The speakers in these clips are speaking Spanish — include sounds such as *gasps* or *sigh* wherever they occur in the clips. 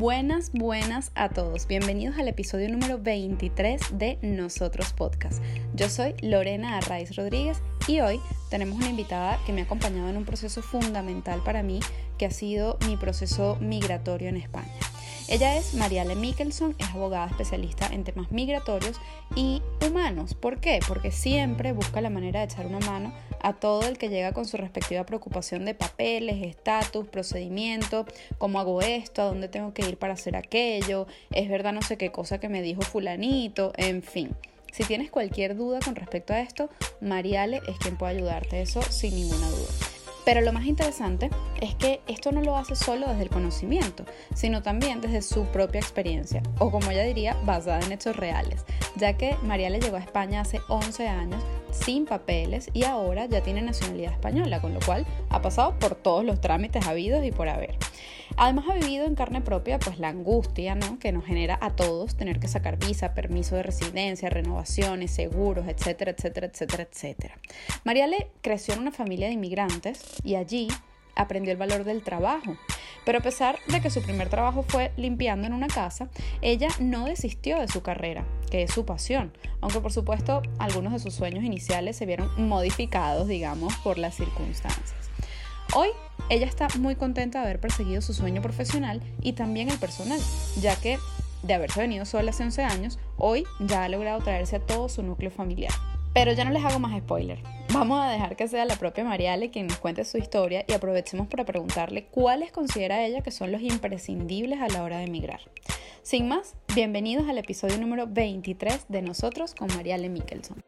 Buenas, buenas a todos. Bienvenidos al episodio número 23 de Nosotros Podcast. Yo soy Lorena Arraiz Rodríguez y hoy tenemos una invitada que me ha acompañado en un proceso fundamental para mí, que ha sido mi proceso migratorio en España. Ella es Mariale Mikkelson, es abogada especialista en temas migratorios y humanos. ¿Por qué? Porque siempre busca la manera de echar una mano a todo el que llega con su respectiva preocupación de papeles, estatus, procedimiento, cómo hago esto, a dónde tengo que ir para hacer aquello, es verdad no sé qué cosa que me dijo fulanito, en fin. Si tienes cualquier duda con respecto a esto, Mariale es quien puede ayudarte, eso sin ninguna duda. Pero lo más interesante es que esto no lo hace solo desde el conocimiento, sino también desde su propia experiencia, o como ella diría, basada en hechos reales, ya que María le llegó a España hace 11 años sin papeles y ahora ya tiene nacionalidad española, con lo cual ha pasado por todos los trámites habidos y por haber. Además ha vivido en carne propia pues la angustia ¿no? que nos genera a todos tener que sacar visa, permiso de residencia, renovaciones, seguros, etcétera, etcétera, etcétera, etcétera. Mariale creció en una familia de inmigrantes y allí aprendió el valor del trabajo. Pero a pesar de que su primer trabajo fue limpiando en una casa, ella no desistió de su carrera, que es su pasión, aunque por supuesto algunos de sus sueños iniciales se vieron modificados, digamos, por las circunstancias. Hoy ella está muy contenta de haber perseguido su sueño profesional y también el personal, ya que de haberse venido sola hace 11 años, hoy ya ha logrado traerse a todo su núcleo familiar. Pero ya no les hago más spoiler. Vamos a dejar que sea la propia Mariale quien nos cuente su historia y aprovechemos para preguntarle cuáles considera ella que son los imprescindibles a la hora de emigrar. Sin más, bienvenidos al episodio número 23 de Nosotros con Mariale Mikkelson.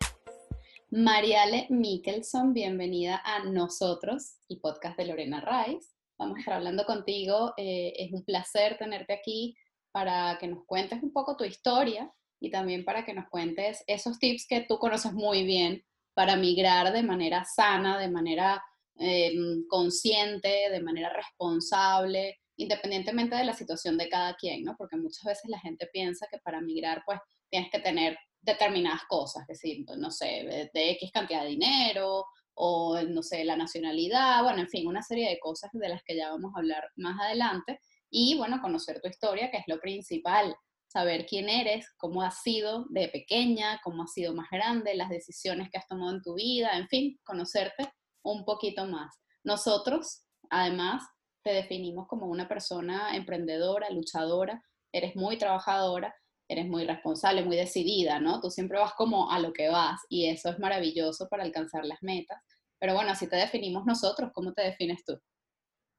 Mariale Mikkelson, bienvenida a Nosotros, el podcast de Lorena Rice. Vamos a estar hablando contigo. Eh, es un placer tenerte aquí para que nos cuentes un poco tu historia y también para que nos cuentes esos tips que tú conoces muy bien para migrar de manera sana, de manera em, consciente, de manera responsable, independientemente de la situación de cada quien, ¿no? Porque muchas veces la gente piensa que para migrar, pues, tienes que tener determinadas cosas, que decir, no sé, de, X cantidad de dinero, o no sé, la nacionalidad, bueno, en fin, una serie de cosas de las que ya vamos a hablar más adelante, y bueno, conocer tu historia, que es lo principal, saber quién eres, cómo has sido de pequeña, cómo has sido más grande, las decisiones que has tomado en tu vida, en fin, conocerte un poquito más. Nosotros, además, te definimos como una persona emprendedora, luchadora, eres muy trabajadora, eres muy responsable, muy decidida, ¿no? Tú siempre vas como a lo que vas y eso es maravilloso para alcanzar las metas. Pero bueno, así te definimos nosotros, ¿cómo te defines tú?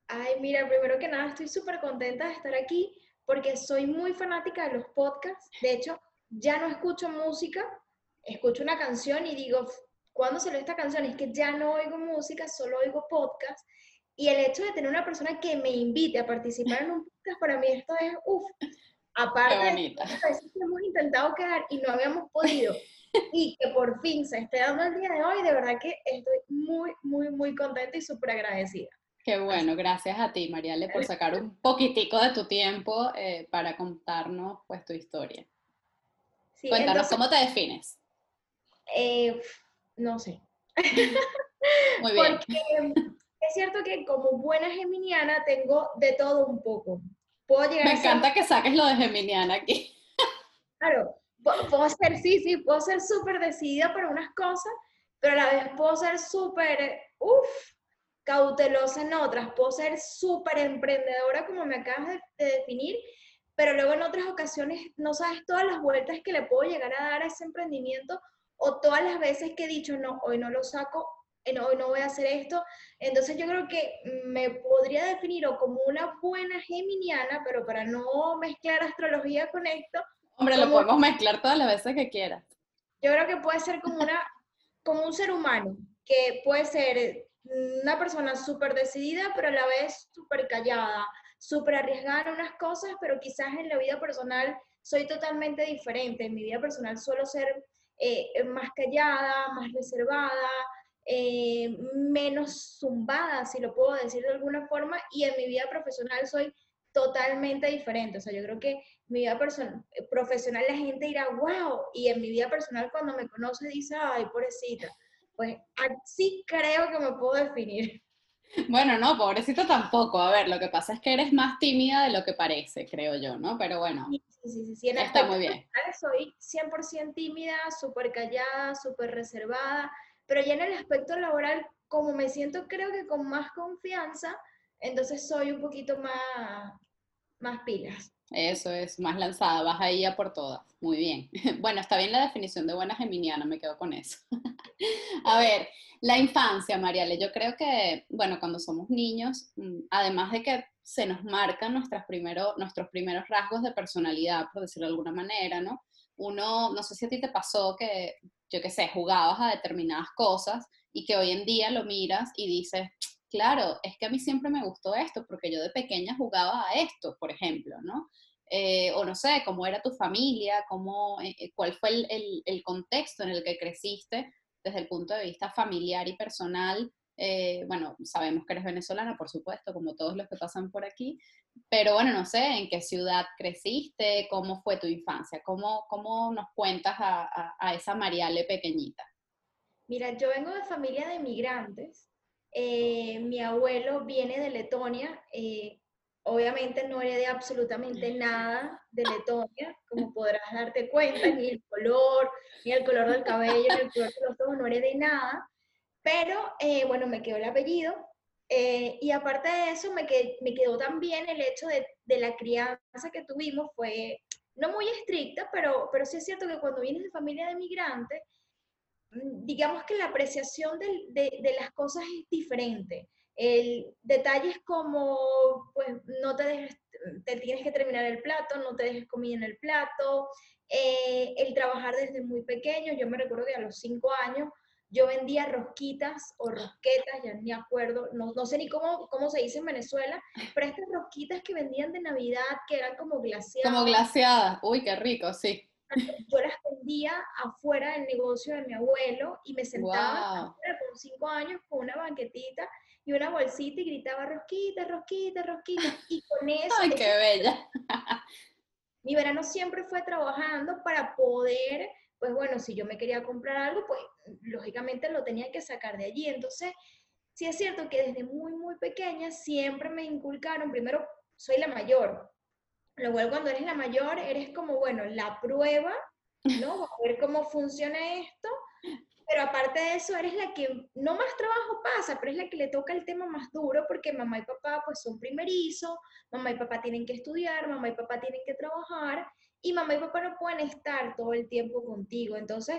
Ay, mira, primero que nada estoy súper contenta de estar aquí porque soy muy fanática de los podcasts. De hecho, ya no escucho música, escucho una canción y digo, ¿cuándo salió esta canción? Es que ya no oigo música, solo oigo podcast. Y el hecho de tener una persona que me invite a participar en un podcast, para mí esto es, uff, aparte de que hemos intentado quedar y no habíamos podido, *laughs* y que por fin se esté dando el día de hoy, de verdad que estoy muy, muy, muy contenta y súper agradecida. Qué bueno, gracias a ti, Mariale, por sacar un poquitico de tu tiempo eh, para contarnos pues tu historia. Cuéntanos, ¿cómo te defines? Eh, no sé. *laughs* Muy bien. Porque es cierto que como buena geminiana tengo de todo un poco. Puedo llegar Me encanta que saques lo de geminiana aquí. *laughs* Claro, puedo ser, sí, sí, puedo ser súper decidida por unas cosas, pero a la vez puedo ser súper, uff, cautelosa en otras, puedo ser súper emprendedora como me acabas de, definir, pero luego en otras ocasiones no sabes todas las vueltas que le puedo llegar a dar a ese emprendimiento o todas las veces que he dicho, no, hoy no lo saco, hoy no voy a hacer esto. Entonces yo creo que me podría definir o como una buena geminiana, pero para no mezclar astrología con esto. Hombre, lo podemos mezclar todas las veces que quieras. Yo creo que puede ser como, una, como un ser humano, que puede ser una persona súper decidida, pero a la vez súper callada, súper arriesgada en unas cosas, pero quizás en la vida personal soy totalmente diferente. En mi vida personal suelo ser eh, más callada, más reservada, eh, menos zumbada, si lo puedo decir de alguna forma, y en mi vida profesional soy totalmente diferente. O sea, yo creo que mi vida profesional la gente dirá, wow, y en mi vida personal cuando me conoce dice, ay, pobrecita pues así creo que me puedo definir. Bueno, no, pobrecito tampoco. A ver, lo que pasa es que eres más tímida de lo que parece, creo yo, ¿no? Pero bueno, sí, sí, sí, está muy bien. Soy 100% tímida, súper callada, súper reservada, pero ya en el aspecto laboral, como me siento creo que con más confianza, entonces soy un poquito más, más pilas. Eso es, más lanzada, vas ahí a por todas. Muy bien. *laughs* Bueno, está bien la definición de buena geminiana, me quedo con eso. *laughs* a ver, la infancia, Mariale, yo creo que, bueno, cuando somos niños, mm, además de que se nos marcan nuestros primeros rasgos de personalidad, por decirlo de alguna manera, ¿no? Uno, no sé si a ti te pasó que, yo qué sé, jugabas a determinadas cosas y que hoy en día lo miras y dices, claro, es que a mí siempre me gustó esto, porque yo de pequeña jugaba a esto, por ejemplo, ¿no? Eh, o no sé, cómo era tu familia, cómo, eh, eh, cuál fue el, contexto en el que creciste desde el punto de vista familiar y personal. Bueno, sabemos que eres venezolana, por supuesto, como todos los que pasan por aquí, pero bueno, no sé, ¿en qué ciudad creciste? ¿Cómo fue tu infancia? ¿Cómo, cómo nos cuentas a, a esa Mariale pequeñita? Mira, yo vengo de familia de migrantes, eh, mi abuelo viene de Letonia, eh, obviamente no heredé absolutamente nada de Letonia, como *laughs* podrás darte cuenta, ni el color, ni el color del cabello, ni el color de los ojos, no heredé nada, pero eh, bueno, me quedó el apellido. y aparte de eso, me, me quedó también el hecho de, de, la crianza que tuvimos, fue no muy estricta, pero, pero sí es cierto que cuando vienes de familia de migrantes, Mm, digamos que la apreciación de, de, las cosas es diferente. El detalles como, pues, no te dejes, te tienes que terminar el plato, no te dejes comida en el plato, eh, el trabajar desde muy pequeño, yo me recuerdo que a los cinco años yo vendía rosquitas o rosquetas, ya ni acuerdo, no, no sé ni cómo, cómo se dice en Venezuela, pero estas rosquitas que vendían de Navidad, que eran como glaciadas. Como glaciadas, uy, qué rico, sí yo las vendía afuera del negocio de mi abuelo y me sentaba con cinco años con una banquetita y una bolsita y gritaba rosquita, rosquita, rosquita. Y con eso... ¡Ay, qué bella! mi verano siempre fue trabajando para poder, pues bueno, si yo me quería comprar algo, pues lógicamente lo tenía que sacar de allí. Entonces, sí es cierto que desde muy, muy pequeña siempre me inculcaron, primero, soy la mayor, Luego cuando eres la mayor, eres como, bueno, la prueba, ¿no? a ver cómo funciona esto. Pero aparte de eso, eres la que no más trabajo pasa, pero es la que le toca el tema más duro porque mamá y papá pues son primerizos, mamá y papá tienen que estudiar, mamá y papá tienen que trabajar y mamá y papá no pueden estar todo el tiempo contigo. Entonces,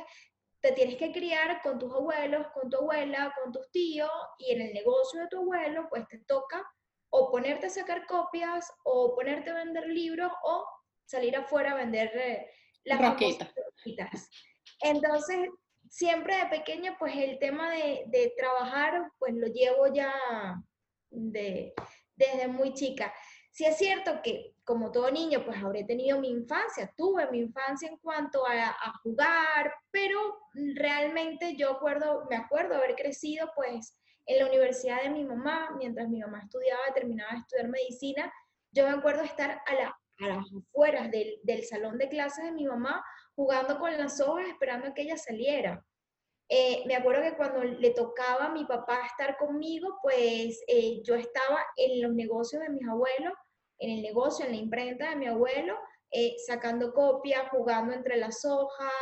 te tienes que criar con tus abuelos, con tu abuela, con tus tíos y en el negocio de tu abuelo pues te toca o ponerte a sacar copias, o ponerte a vender libros, o salir afuera a vender eh, las roquitas. Entonces, siempre de pequeña, pues el tema de, trabajar, pues lo llevo ya de, desde muy chica. Sí es cierto que, como todo niño, pues habré tenido mi infancia, tuve mi infancia en cuanto a, jugar, pero realmente yo me acuerdo haber crecido, pues, en la universidad de mi mamá, mientras mi mamá estudiaba, terminaba de estudiar medicina, yo me acuerdo estar a, la, a las afueras del, del, salón de clases de mi mamá jugando con las hojas esperando a que ella saliera. Eh, me acuerdo que cuando le tocaba a mi papá estar conmigo, pues eh, yo estaba en los negocios de mis abuelos, en el negocio, en la imprenta de mi abuelo, eh, sacando copias, jugando entre las hojas,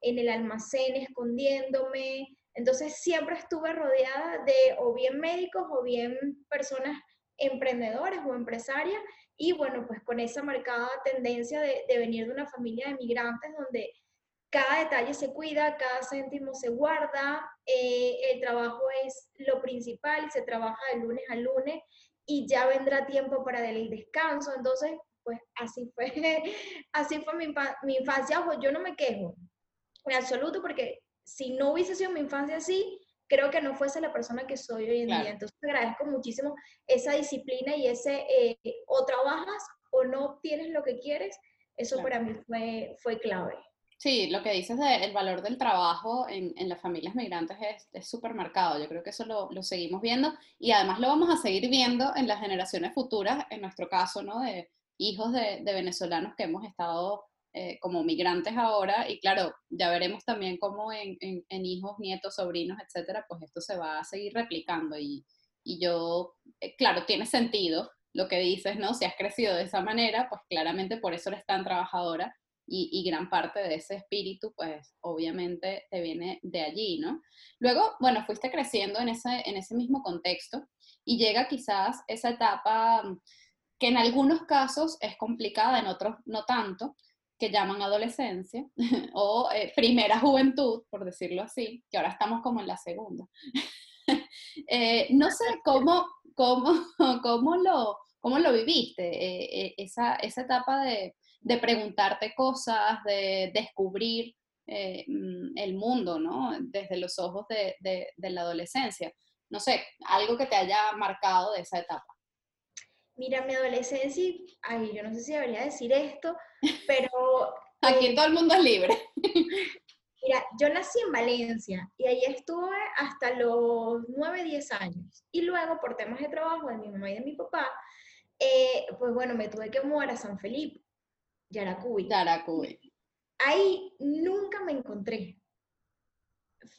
en el almacén, escondiéndome, entonces siempre estuve rodeada de o bien médicos o bien personas emprendedores o empresarias. Y bueno, pues con esa marcada tendencia de, venir de una familia de migrantes donde cada detalle se cuida, cada céntimo se guarda, eh, el trabajo es lo principal, se trabaja de lunes a lunes y ya vendrá tiempo para el descanso. Entonces, pues así fue, *laughs* así fue mi, mi infancia. Ojo, yo no me quejo en absoluto porque si no hubiese sido mi infancia así, creo que no fuese la persona que soy hoy en día. Entonces agradezco muchísimo esa disciplina y ese eh, o trabajas o no tienes lo que quieres. Eso para mí fue, fue clave. Sí, lo que dices del valor del trabajo en, en las familias migrantes es súper marcado. Yo creo que eso lo, lo, seguimos viendo y además lo vamos a seguir viendo en las generaciones futuras, en nuestro caso, ¿no? De hijos de, de venezolanos que hemos estado eh, como migrantes ahora y claro, ya veremos también cómo en, hijos, nietos, sobrinos, etcétera, pues esto se va a seguir replicando y, y yo, eh, claro, tiene sentido lo que dices, ¿no? Si has crecido de esa manera, pues claramente por eso eres tan trabajadora y, gran parte de ese espíritu, pues obviamente te viene de allí, ¿no? Luego, bueno, fuiste creciendo en ese, en ese mismo contexto y llega quizás esa etapa mm, que en algunos casos es complicada, en otros no tanto, que llaman adolescencia *laughs* o eh, primera juventud, por decirlo así, que ahora estamos como en la segunda. *laughs* Eh, no sé cómo, cómo, *laughs* cómo, lo, cómo lo viviste, eh, esa, esa etapa de, de preguntarte cosas, de descubrir eh, mm, el mundo, ¿no? Desde los ojos de, de, la adolescencia. No sé, algo que te haya marcado de esa etapa. Mira, mi adolescencia, ay, yo no sé si debería decir esto, *laughs* pero... Aquí eh, todo el mundo es libre. *laughs* Mira, yo nací en Valencia y ahí estuve hasta los 9, 10 años. Y luego, por temas de trabajo de mi mamá y de mi papá, eh, pues bueno, me tuve que mudar a San Felipe. Yaracuy. Yaracuy. Ahí nunca me encontré.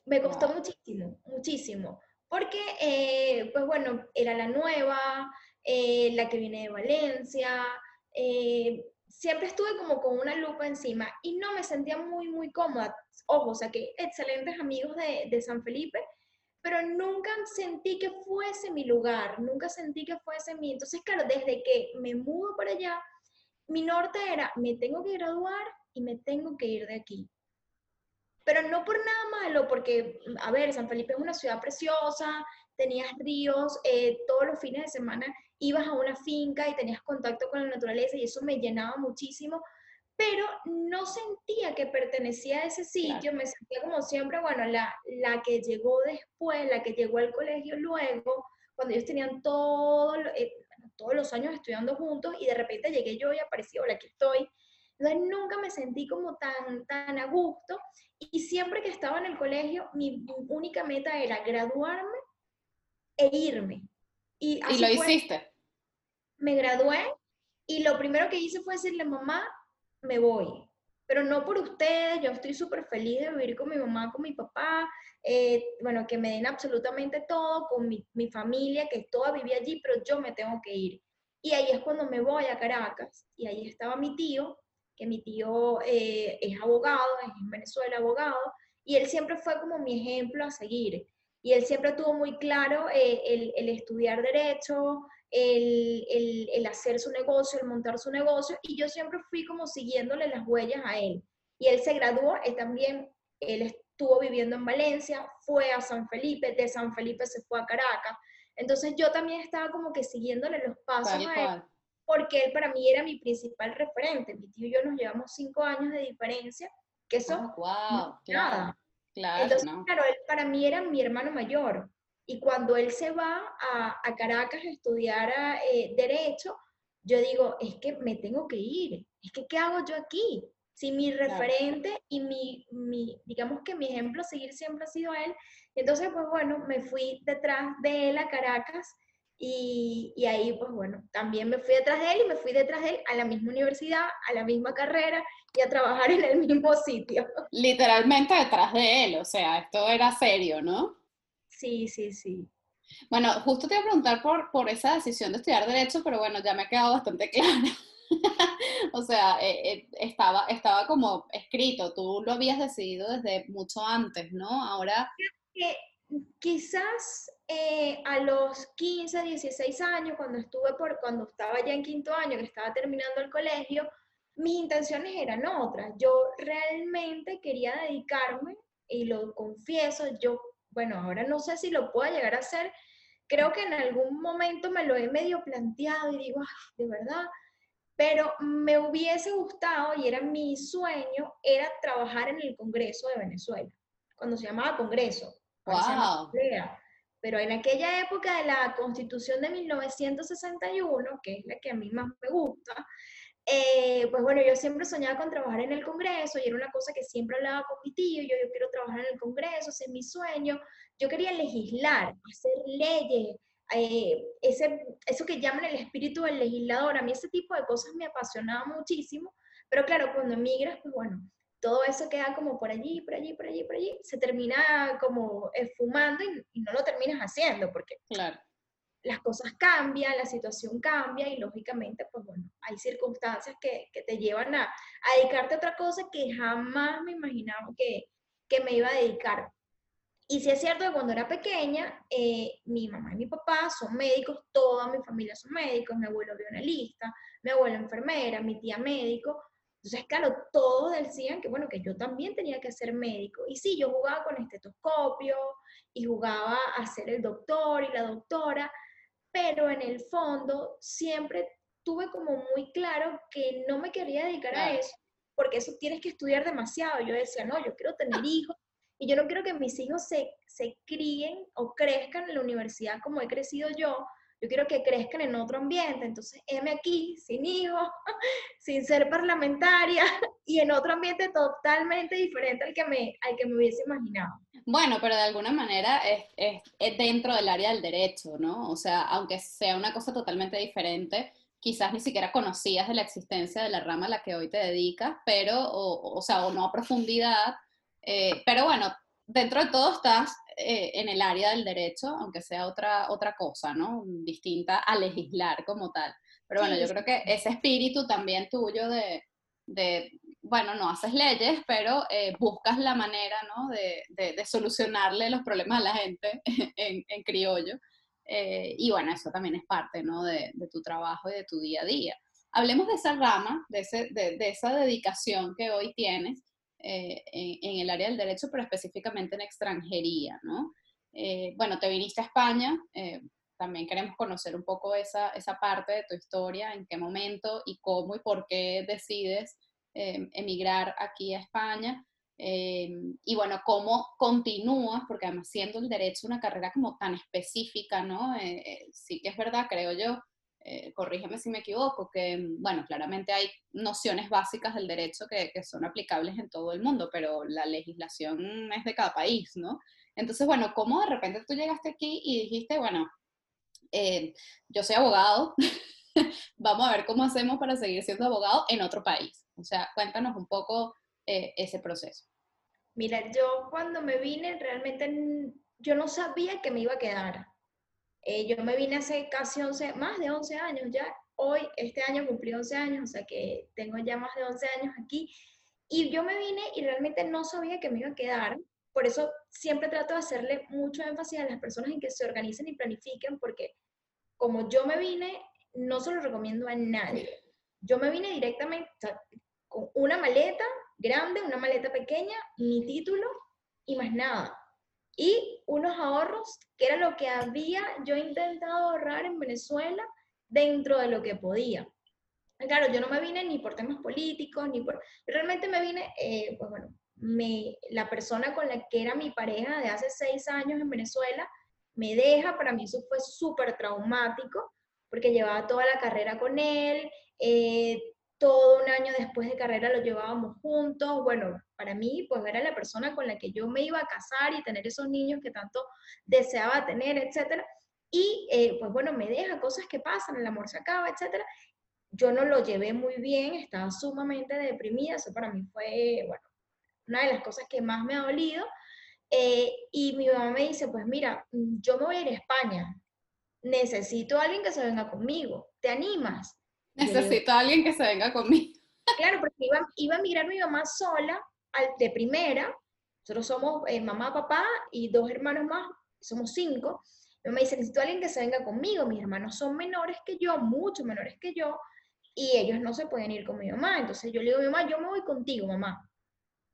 Me costó muchísimo, muchísimo. Porque, eh, pues bueno, era la nueva, eh, la que viene de Valencia. Eh, siempre estuve como con una lupa encima y no me sentía muy, muy cómoda. Ojo, o sea que excelentes amigos de, de San Felipe, pero nunca sentí que fuese mi lugar, nunca sentí que fuese mi. Entonces, claro, desde que me mudo para allá, mi norte era, me tengo que graduar y me tengo que ir de aquí. Pero no por nada malo, porque, a ver, San Felipe es una ciudad preciosa, tenías ríos, eh, todos los fines de semana ibas a una finca y tenías contacto con la naturaleza y eso me llenaba muchísimo, pero no sentía que pertenecía a ese sitio, me sentía como siempre, bueno, la, la que llegó después, la que llegó al colegio luego, cuando ellos tenían todo, eh, todos los años estudiando juntos y de repente llegué yo y apareció, hola, aquí estoy. Entonces nunca me sentí como tan, tan a gusto y siempre que estaba en el colegio mi única meta era graduarme e irme. Y, lo hiciste? Me gradué y lo primero que hice fue decirle, mamá, me voy. Pero no por ustedes, yo estoy súper feliz de vivir con mi mamá, con mi papá, eh, bueno, que me den absolutamente todo, con mi, mi, familia, que toda vivía allí, pero yo me tengo que ir. Y ahí es cuando me voy a Caracas, y ahí estaba mi tío, que mi tío eh, es abogado, es en Venezuela abogado, y él siempre fue como mi ejemplo a seguir. Y él siempre tuvo muy claro eh, el, el, estudiar derecho, el, el, el, hacer su negocio, el montar su negocio, y yo siempre fui como siguiéndole las huellas a él. Y él se graduó, él también, él estuvo viviendo en Valencia, fue a San Felipe, de San Felipe se fue a Caracas. Entonces yo también estaba como que siguiéndole los pasos a él, porque él para mí era mi principal referente. Mi tío y yo nos llevamos cinco años de diferencia, que eso wow, claro, Claro, Entonces, claro, él para mí era mi hermano mayor. Y cuando él se va a, a Caracas a estudiar eh, Derecho, yo digo, es que me tengo que ir, es que ¿qué hago yo aquí? Si mi referente y mi, mi, digamos que mi ejemplo a seguir siempre ha sido él, entonces pues bueno, me fui detrás de él a Caracas y, y, ahí pues bueno, también me fui detrás de él y me fui detrás de él a la misma universidad, a la misma carrera y a trabajar en el mismo sitio. Literalmente detrás de él, o sea, esto era serio, ¿no? Sí, sí, sí. Bueno, justo te iba a preguntar por, por esa decisión de estudiar Derecho, pero bueno, ya me ha quedado bastante *laughs* claro. o sea, eh, eh, estaba, estaba como escrito, tú lo habías decidido desde mucho antes, ¿no? Ahora... quizás eh, a los 15, 16 años, cuando estuve por, cuando estaba ya en quinto año, que estaba terminando el colegio, mis intenciones eran otras. Yo realmente quería dedicarme, y lo confieso, yo, bueno, ahora no sé si lo puedo llegar a hacer, creo que en algún momento me lo he medio planteado y digo, de verdad, pero me hubiese gustado y era mi sueño, era trabajar en el Congreso de Venezuela, cuando se llamaba Congreso. Wow. Pero en aquella época de la Constitución de 1961, que es la que a mí más me gusta, eh, pues bueno, yo siempre soñaba con trabajar en el Congreso y era una cosa que siempre hablaba con mi tío, yo, yo quiero trabajar en el Congreso, ese es mi sueño. Yo quería legislar, hacer leyes, eh, ese, eso que llaman el espíritu del legislador. A mí ese tipo de cosas me apasionaba muchísimo, pero claro, cuando emigras, pues bueno, todo eso queda como por allí, por allí, por allí, por allí, se termina como esfumando y, no lo terminas haciendo, porque claro. Las cosas cambian, la situación cambia y lógicamente, pues bueno, hay circunstancias que, que te llevan a, a, dedicarte a otra cosa que jamás me imaginaba que, que me iba a dedicar. Y sí es cierto que cuando era pequeña, eh, mi mamá y mi papá son médicos, toda mi familia son médicos, mi abuelo analista, mi abuela enfermera, mi tía médico. Entonces, claro, todos decían que, bueno, que yo también tenía que ser médico. Y sí, yo jugaba con estetoscopio y jugaba a ser el doctor y la doctora, pero en el fondo siempre tuve como muy claro que no me quería dedicar a eso, porque eso tienes que estudiar demasiado. Yo decía, no, yo quiero tener *laughs* hijos y yo no quiero que mis hijos se, se críen o crezcan en la universidad como he crecido yo. Yo quiero que crezcan en otro ambiente. Entonces, heme aquí, sin hijos, *laughs* sin ser parlamentaria *laughs* y en otro ambiente totalmente diferente al que me, al que me hubiese imaginado. Bueno, pero de alguna manera es, es, es, dentro del área del derecho, ¿no? O sea, aunque sea una cosa totalmente diferente, quizás ni siquiera conocías de la existencia de la rama a la que hoy te dedicas, pero, o, o sea, o no a profundidad, eh, pero bueno, dentro de todo estás eh, en el área del derecho, aunque sea otra, otra cosa, ¿no? Distinta a legislar como tal. Pero bueno, yo creo que ese espíritu también tuyo de, de bueno, no haces leyes, pero eh, buscas la manera, ¿no? De, de, solucionarle los problemas a la gente *laughs* en, en criollo. y bueno, eso también es parte, ¿no? De, tu trabajo y de tu día a día. Hablemos de esa rama, de, ese, de esa dedicación que hoy tienes eh, en, el área del derecho, pero específicamente en extranjería, ¿no? Eh, bueno, te viniste a España, eh, también queremos conocer un poco esa, esa parte de tu historia, en qué momento y cómo y por qué decides emigrar aquí a España. y bueno, cómo continúas, porque además siendo el derecho una carrera como tan específica, ¿no? sí que es verdad, creo yo, eh, corrígeme si me equivoco, que, mm, bueno, claramente hay nociones básicas del derecho que, son aplicables en todo el mundo, pero la legislación es de cada país, ¿no? Entonces, bueno, ¿cómo de repente tú llegaste aquí y dijiste, bueno, eh, yo soy abogado, *laughs* vamos a ver cómo hacemos para seguir siendo abogado en otro país? O sea, cuéntanos un poco eh, ese proceso. Mira, yo cuando me vine realmente yo no sabía que me iba a quedar. Eh, yo me vine hace casi 11, más de 11 años ya. Hoy, este año cumplí 11 años, o sea que tengo ya más de 11 años aquí. Y yo me vine y realmente no sabía que me iba a quedar. Por eso siempre trato de hacerle mucho énfasis a las personas en que se organicen y planifiquen, porque como yo me vine, no se lo recomiendo a nadie. Yo me vine directamente con una maleta grande, una maleta pequeña, mi título y más nada y unos ahorros, que era lo que había yo intentado ahorrar en Venezuela dentro de lo que podía. Claro, yo no me vine ni por temas políticos, ni por... Realmente me vine, eh, pues bueno, me, la persona con la que era mi pareja de hace seis años en Venezuela me deja, para mí eso fue súper traumático, porque llevaba toda la carrera con él, eh, todo un año después de carrera lo llevábamos juntos. Bueno, para mí, pues era la persona con la que yo me iba a casar y tener esos niños que tanto deseaba tener, etc. Y eh, pues bueno, me deja cosas que pasan, el amor se acaba, etc. Yo no lo llevé muy bien, estaba sumamente deprimida, eso para mí fue, bueno, una de las cosas que más me ha dolido. Eh, y mi mamá me dice, pues mira, yo me voy a ir a España, necesito a alguien que se venga conmigo, ¿te animas? Necesito a alguien que se venga conmigo. Claro, porque iba, iba a migrar mi mamá sola al, de primera. Nosotros somos eh, mamá, papá y dos hermanos más, somos cinco. Mi mamá dice, necesito a alguien que se venga conmigo. Mis hermanos son menores que yo, mucho menores que yo, y ellos no se pueden ir con mi mamá. Entonces yo le digo a mi mamá, yo me voy contigo, mamá.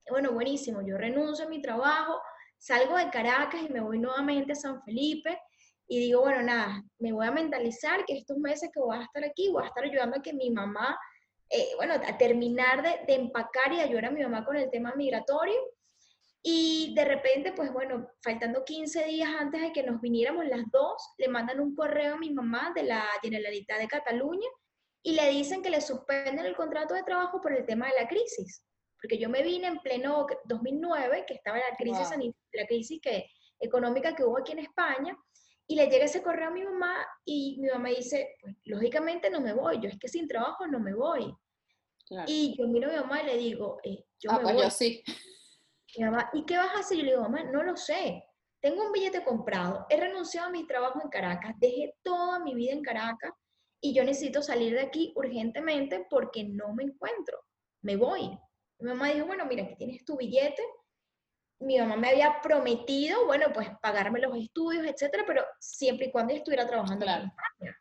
bueno, buenísimo, yo renuncio a mi trabajo, salgo de Caracas y me voy nuevamente a San Felipe y digo, bueno, nada, me voy a mentalizar que estos meses que voy a estar aquí, voy a estar ayudando a que mi mamá, eh, bueno, a terminar de, de, empacar y ayudar a mi mamá con el tema migratorio. Y de repente, pues bueno, faltando 15 días antes de que nos viniéramos las dos, le mandan un correo a mi mamá de la Generalitat de Cataluña y le dicen que le suspenden el contrato de trabajo por el tema de la crisis. Porque yo me vine en pleno 2009, que estaba la crisis, la crisis que, económica que hubo aquí en España, y le llega ese correo a mi mamá y mi mamá dice, pues lógicamente no me voy, yo es que sin trabajo no me voy. Y yo miro a mi mamá y le digo, eh, yo ah, me pues voy. yo sí. Mi mamá, ¿y qué vas a hacer? Yo le digo, mamá, no lo sé. tengo un billete comprado, he renunciado a mi trabajo en Caracas, dejé toda mi vida en Caracas y yo necesito salir de aquí urgentemente porque no me encuentro, me voy. Mi mamá dijo, bueno, mira, aquí tienes tu billete. Mi mamá me había prometido, bueno, pues pagarme los estudios, etcétera, pero siempre y cuando yo estuviera trabajando en España.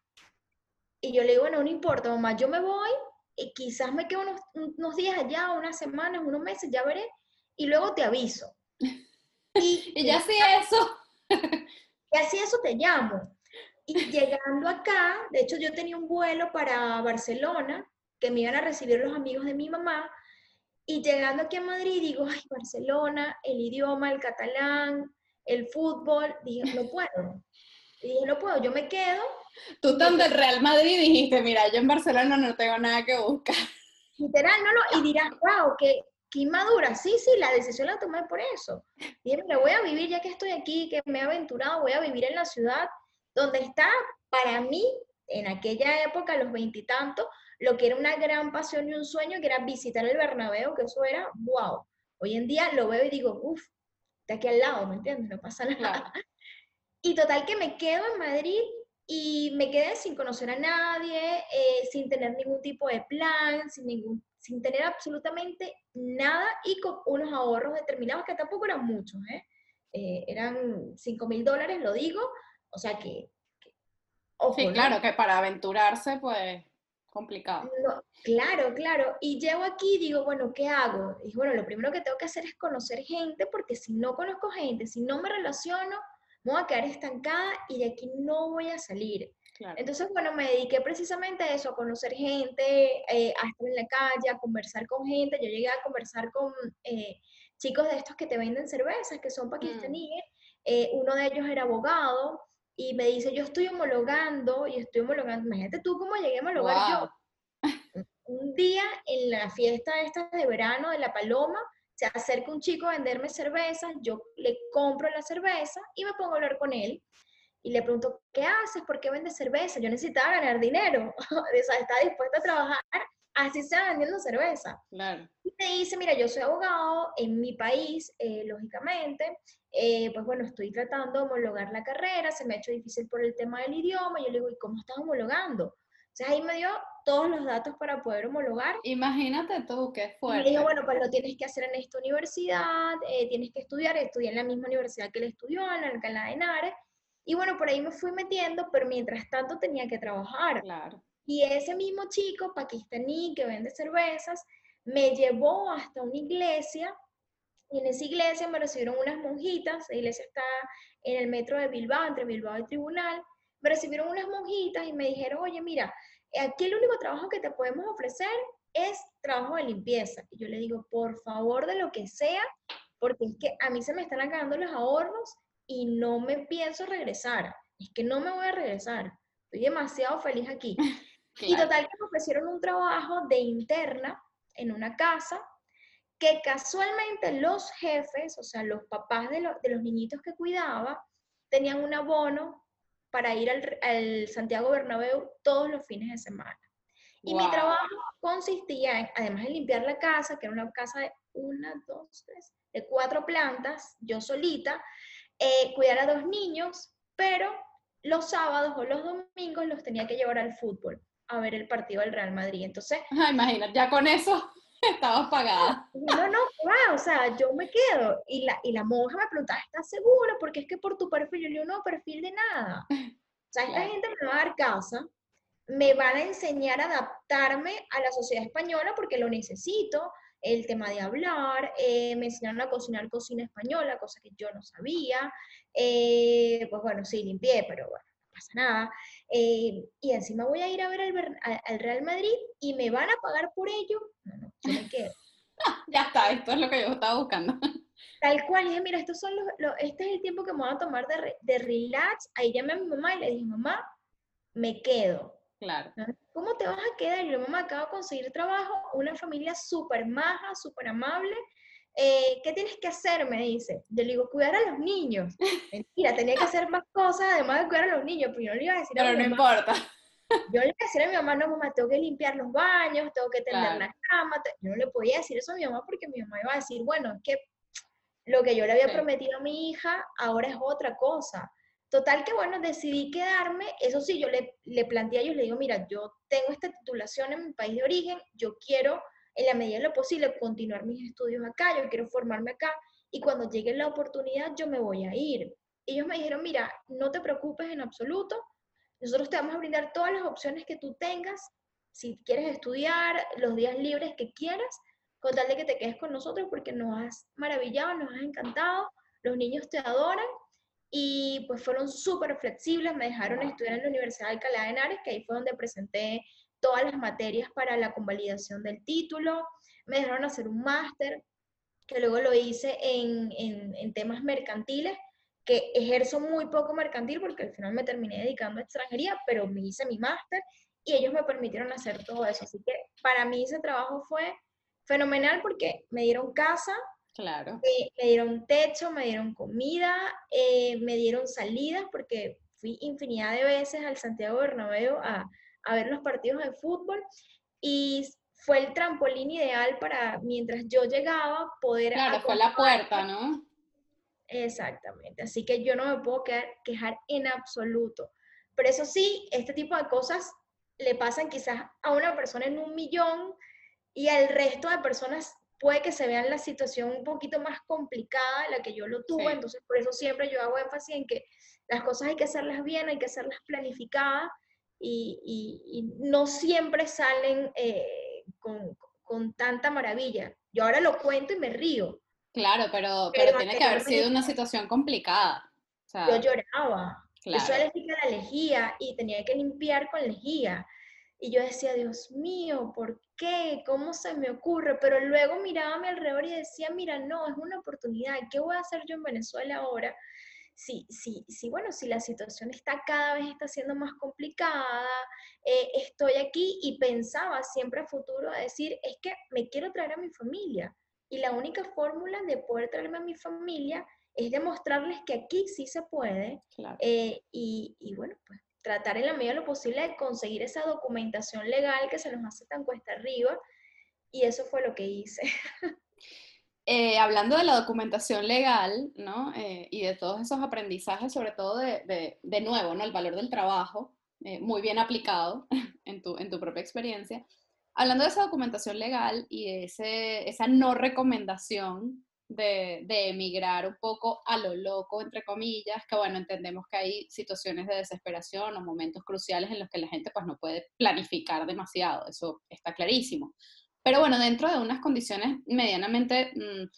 Y yo le digo, bueno, no importa, mamá, yo me voy y quizás me quedo unos, unos días allá, unas semanas, unos meses, ya veré, y luego te aviso. *laughs* Y, ya hacía eso. *laughs* Y así eso te llamo. Y llegando acá, de hecho yo tenía un vuelo para Barcelona, que me iban a recibir los amigos de mi mamá, y llegando aquí a Madrid digo, ay, Barcelona, el idioma, el catalán, el fútbol, dije, no puedo. Y dije, no puedo, yo me quedo. Tú tan del Real Madrid dijiste, mira, yo en Barcelona no tengo nada que buscar. Literal, no, no, y dirás, wow, qué, qué inmadura. Sí, sí, la decisión la tomé por eso. Dije, me voy a vivir, ya que estoy aquí, que me he aventurado, voy a vivir en la ciudad donde está, para mí, en aquella época, los veintitantos, lo que era una gran pasión y un sueño, que era visitar el Bernabéu, que eso era, wow. Hoy en día lo veo y digo, uff, está aquí al lado, ¿me entiendes? No pasa nada. *laughs* Y total que me quedo en Madrid y me quedé sin conocer a nadie, eh, sin tener ningún tipo de plan, sin, ningún, sin tener absolutamente nada y con unos ahorros determinados que tampoco eran muchos, ¿eh? eh eran 5 mil dólares, lo digo, o sea que... sí, claro, que para aventurarse, pues, complicado. claro, claro. Y llego aquí y digo, bueno, ¿qué hago? Y bueno, lo primero que tengo que hacer es conocer gente, porque si no conozco gente, si no me relaciono, me voy a quedar estancada y de aquí no voy a salir. Entonces, bueno, me dediqué precisamente a eso, a conocer gente, eh, a estar en la calle, a conversar con gente. Yo llegué a conversar con eh, chicos de estos que te venden cervezas, que son mm. pakistaníes. Eh, uno de ellos era abogado y me dice, yo estoy homologando y estoy homologando. Imagínate tú cómo llegué a homologar yo. Un día en la fiesta esta de verano de La Paloma, se acerca un chico a venderme cervezas, yo le compro la cerveza y me pongo a hablar con él. Y le pregunto, ¿qué haces? ¿Por qué vendes cerveza? Yo necesitaba ganar dinero. *laughs* o sea, está dispuesta a trabajar, así sea vendiendo cerveza. Claro. Y me dice, mira, yo soy abogado en mi país, eh, lógicamente, eh, pues bueno, estoy tratando de homologar la carrera, se me ha hecho difícil por el tema del idioma. Yo le digo, ¿y cómo estás homologando? Entonces ahí me dio todos los datos para poder homologar. Imagínate tú, qué fuerte. Y me dijo, bueno, pues lo tienes que hacer en esta universidad, eh, tienes que estudiar, estudié en la misma universidad que él estudió, en Alcalá de Henares, y bueno, por ahí me fui metiendo, pero mientras tanto tenía que trabajar. Claro. Y ese mismo chico pakistaní que vende cervezas me llevó hasta una iglesia y en esa iglesia me recibieron unas monjitas, la iglesia está en el metro de Bilbao, entre Bilbao y Tribunal, me recibieron unas monjitas y me dijeron, oye, mira, aquí el único trabajo que te podemos ofrecer es trabajo de limpieza. Y yo le digo, por favor, de lo que sea, porque es que a mí se me están acabando los ahorros y no me pienso regresar. Es que no me voy a regresar. Estoy demasiado feliz aquí. *laughs* Y total que me ofrecieron un trabajo de interna en una casa que casualmente los jefes, o sea, los papás de, de los niñitos que cuidaba, tenían un abono para ir al, Santiago Bernabéu todos los fines de semana. Y mi trabajo consistía en, además de limpiar la casa, que era una casa de una, dos, tres, de cuatro plantas, yo solita, eh, cuidar a dos niños, pero los sábados o los domingos los tenía que llevar al fútbol a ver el partido del Real Madrid. Entonces, *laughs* ah, imagínate, ya con eso *laughs* estabas pagada. No, no, wow, o sea, yo me quedo. Y la, y la monja me preguntaba, ¿estás segura? Porque es que por tu perfil, yo le digo, no, perfil de nada. O sea, esta gente me va a dar casa, me van a enseñar a adaptarme a la sociedad española porque lo necesito, el tema de hablar, eh, me enseñaron a cocinar cocina española, cosa que yo no sabía, eh, pues bueno, sí, limpié, pero bueno, no pasa nada. Eh, y encima voy a ir a ver al, Real Madrid y me van a pagar por ello. No, no, yo me quedo. *laughs* ya está, esto es lo que yo estaba buscando. Tal cual, dije, mira, estos son los, este es el tiempo que me voy a tomar de, de relax. Ahí llamé a mi mamá y le dije, mamá, me quedo. Claro. ¿Cómo te vas a quedar? Y mi mamá acaba de conseguir trabajo, una familia súper maja, súper amable. Eh, ¿Qué tienes que hacer? Me dice. Yo le digo, cuidar a los niños. *laughs* Mentira, tenía que hacer más cosas además de cuidar a los niños, pero yo no le iba a decir a mi no importa. *laughs* Yo le iba a decir a mi mamá, no, mamá, tengo que limpiar los baños, tengo que tender la cama. Yo no le podía decir eso a mi mamá porque mi mamá iba a decir, bueno, es que lo que yo le había prometido a mi hija ahora es otra cosa. Total que bueno, decidí quedarme, eso sí, yo le, le planteé a ellos, le digo, mira, yo tengo esta titulación en mi país de origen, yo quiero en la medida de lo posible continuar mis estudios acá, yo quiero formarme acá y cuando llegue la oportunidad yo me voy a ir. Ellos me dijeron, mira, no te preocupes en absoluto, nosotros te vamos a brindar todas las opciones que tú tengas, si quieres estudiar, los días libres que quieras, con tal de que te quedes con nosotros porque nos has maravillado, nos has encantado, los niños te adoran y pues fueron súper flexibles, me dejaron estudiar en la Universidad de Alcalá de Henares, que ahí fue donde presenté todas las materias para la convalidación del título, me dejaron hacer un máster, que luego lo hice en, en, en, temas mercantiles, que ejerzo muy poco mercantil porque al final me terminé dedicando a extranjería, pero me hice mi máster y ellos me permitieron hacer todo eso. Así que para mí ese trabajo fue fenomenal porque me dieron casa, Claro. Me dieron techo, me dieron comida, eh, me dieron salidas, porque fui infinidad de veces al Santiago Bernabéu a, a ver los partidos de fútbol y fue el trampolín ideal para mientras yo llegaba poder... Claro, fue la puerta, ¿no? Exactamente, así que yo no me puedo quejar en absoluto. Pero eso sí, este tipo de cosas le pasan quizás a una persona en un millón y al resto de personas puede que se vean la situación un poquito más complicada de la que yo lo tuve, entonces por eso siempre yo hago énfasis en que las cosas hay que hacerlas bien, hay que hacerlas planificadas y, no siempre salen eh, con, con, tanta maravilla. Yo ahora lo cuento y me río. Claro, pero, pero, tiene que haber sido una situación complicada. yo lloraba. Yo soy alérgica a la lejía y tenía que limpiar con lejía. Y yo decía, Dios mío, ¿por qué? ¿Cómo se me ocurre? Pero luego miraba a mi alrededor y decía, mira, no, es una oportunidad. ¿Qué voy a hacer yo en Venezuela ahora? Sí, sí, sí, bueno, si la situación está cada vez está siendo más complicada, eh, estoy aquí y pensaba siempre a futuro a decir, es que me quiero traer a mi familia. Y la única fórmula de poder traerme a mi familia es demostrarles que aquí sí se puede. Eh, y, y bueno, pues tratar en la medida de lo posible de conseguir esa documentación legal que se nos hace tan cuesta arriba. Y eso fue lo que hice. *laughs* Eh, hablando de la documentación legal, ¿no? Eh, y de todos esos aprendizajes, sobre todo de, de, nuevo, ¿no? El valor del trabajo, eh, muy bien aplicado *laughs* en tu, en tu propia experiencia. Hablando de esa documentación legal y de ese, esa no recomendación de, emigrar un poco a lo loco, entre comillas, que bueno, entendemos que hay situaciones de desesperación o momentos cruciales en los que la gente pues no puede planificar demasiado, eso está clarísimo. Pero bueno, dentro de unas condiciones medianamente mm,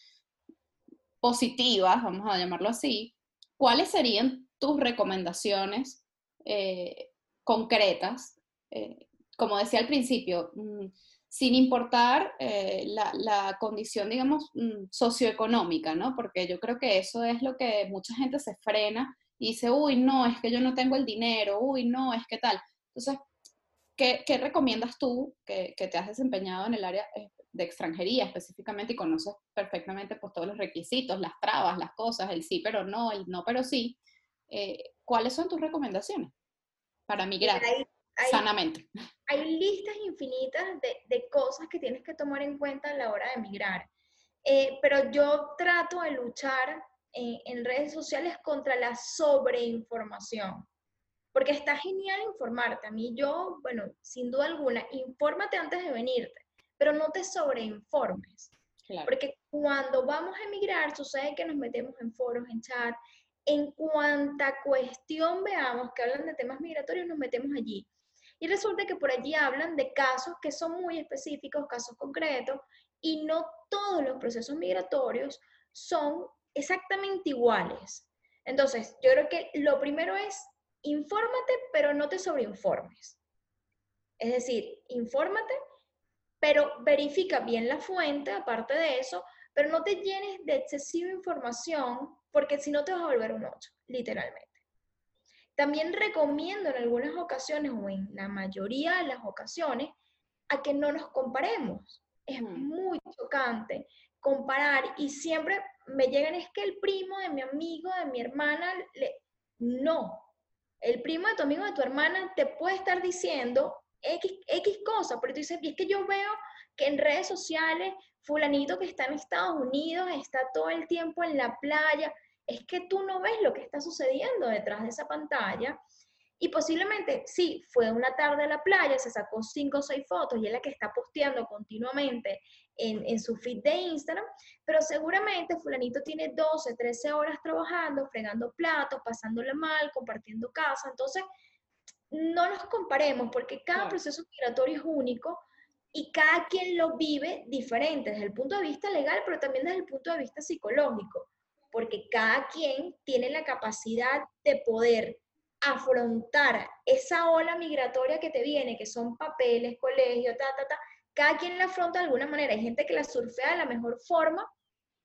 positivas, vamos a llamarlo así, ¿cuáles serían tus recomendaciones eh, concretas? Eh, como decía al principio, mm, sin importar eh, la, condición, digamos, mm, socioeconómica, ¿no? Porque yo creo que eso es lo que mucha gente se frena y dice, uy, no, es que yo no tengo el dinero, uy, no, es que tal. Entonces, ¿qué, recomiendas tú que, te has desempeñado en el área eh, de extranjería específicamente y conoces perfectamente pues, todos los requisitos, las trabas, las cosas, el sí pero no, el no pero sí? Eh, ¿Cuáles son tus recomendaciones para migrar? Sanamente. Hay listas infinitas de, cosas que tienes que tomar en cuenta a la hora de emigrar. Eh, pero yo trato de luchar en redes sociales contra la sobreinformación. Porque está genial informarte. A mí yo, bueno, sin duda alguna, infórmate antes de venirte, pero no te sobreinformes. Porque cuando vamos a emigrar, sucede que nos metemos en foros, en chat, en cuanta cuestión veamos que hablan de temas migratorios, nos metemos allí. Y resulta que por allí hablan de casos que son muy específicos, casos concretos, y no todos los procesos migratorios son exactamente iguales. Entonces, yo creo que lo primero es infórmate, pero no te sobreinformes. Es decir, infórmate, pero verifica bien la fuente, aparte de eso, pero no te llenes de excesiva información, porque si no te vas a volver un 8, literalmente. También recomiendo en algunas ocasiones o en la mayoría de las ocasiones a que no nos comparemos. Es muy chocante comparar y siempre me llegan es que el primo de mi amigo, de mi hermana, le... no. El primo de tu amigo, de tu hermana, te puede estar diciendo X, X cosa, pero tú dices, y es que yo veo que en redes sociales, fulanito que está en Estados Unidos está todo el tiempo en la playa, es que tú no ves lo que está sucediendo detrás de esa pantalla. Y posiblemente, sí, fue una tarde a la playa, se sacó cinco o seis fotos y es la que está posteando continuamente en, en, su feed de Instagram, pero seguramente fulanito tiene 12, 13 horas trabajando, fregando platos, pasándole mal, compartiendo casa. Entonces, no nos comparemos porque cada proceso migratorio es único y cada quien lo vive diferente desde el punto de vista legal, pero también desde el punto de vista psicológico, porque cada quien tiene la capacidad de poder afrontar esa ola migratoria que te viene, que son papeles, colegio, ta, ta, ta, cada quien la afronta de alguna manera. Hay gente que la surfea de la mejor forma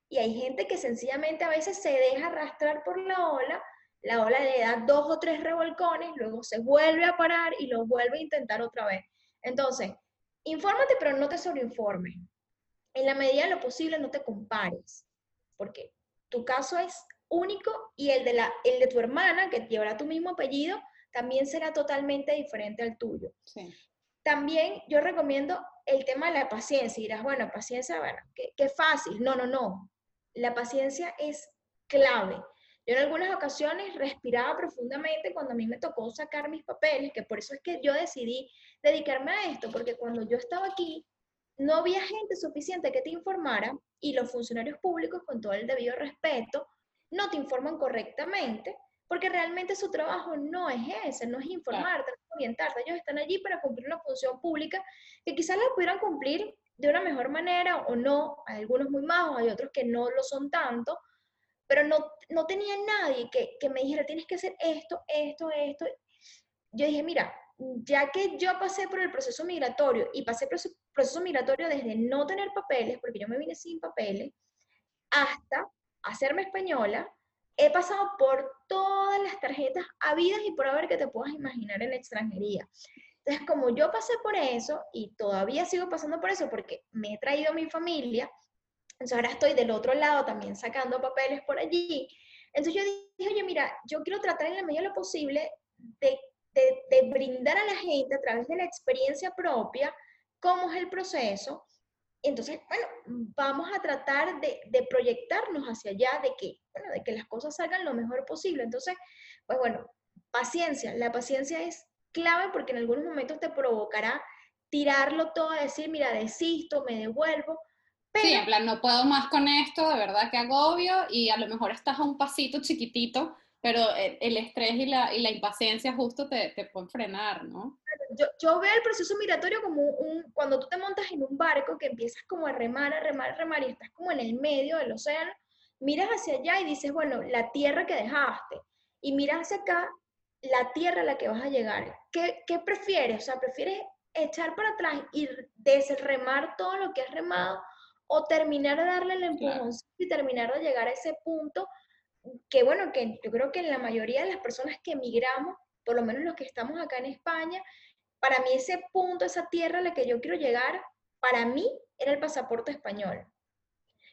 y hay gente que sencillamente a veces se deja arrastrar por la ola, la ola le da dos o tres revolcones, luego se vuelve a parar y lo vuelve a intentar otra vez. Entonces, infórmate, pero no te sobreinformes. En la medida de lo posible, no te compares, porque tu caso es único y el de, la, el de tu hermana, que llevará tu mismo apellido, también será totalmente diferente al tuyo. También yo recomiendo el tema de la paciencia. Y dirás, bueno, paciencia, bueno, qué, qué fácil. No, no, no. La paciencia es clave. Yo en algunas ocasiones respiraba profundamente cuando a mí me tocó sacar mis papeles, que por eso es que yo decidí dedicarme a esto, porque cuando yo estaba aquí, no había gente suficiente que te informara y los funcionarios públicos, con todo el debido respeto, no te informan correctamente, porque realmente su trabajo no es ese, no es informarte, no es orientarte. Ellos están allí para cumplir una función pública que quizás la pudieran cumplir de una mejor manera o no. Hay algunos muy majos, hay otros que no lo son tanto, pero no, no tenía nadie que, que me dijera, tienes que hacer esto, esto, esto. Yo dije, mira, ya que yo pasé por el proceso migratorio y pasé por proceso migratorio desde no tener papeles, porque yo me vine sin papeles, hasta hacerme española, he pasado por todas las tarjetas habidas y por haber que te puedas imaginar en extranjería. Entonces, como yo pasé por eso y todavía sigo pasando por eso porque me he traído a mi familia, entonces ahora estoy del otro lado también sacando papeles por allí. Entonces yo dije, oye, mira, yo quiero tratar en la medida de lo posible de, de, de brindar a la gente a través de la experiencia propia cómo es el proceso entonces, bueno, vamos a tratar de, proyectarnos hacia allá, de que, bueno, de que las cosas salgan lo mejor posible. Entonces, pues bueno, paciencia. La paciencia es clave porque en algunos momentos te provocará tirarlo todo a decir, mira, desisto, me devuelvo. Sí, en plan, no puedo más con esto, de verdad que agobio, y a lo mejor estás a un pasito chiquitito, pero el, estrés y la, y la, impaciencia justo te, te pueden frenar, ¿no? Yo, yo, veo el proceso migratorio como un, cuando tú te montas en un barco que empiezas como a remar, a remar, a remar y estás como en el medio del océano, miras hacia allá y dices, bueno, la tierra que dejaste, y miras hacia acá, la tierra a la que vas a llegar. ¿Qué, qué prefieres? O sea, ¿prefieres echar para atrás y desremar todo lo que has remado o terminar de darle el empujón y terminar de llegar a ese punto que, bueno, que yo creo que en la mayoría de las personas que emigramos, por lo menos los que estamos acá en España, para mí ese punto, esa tierra a la que yo quiero llegar, para mí era el pasaporte español.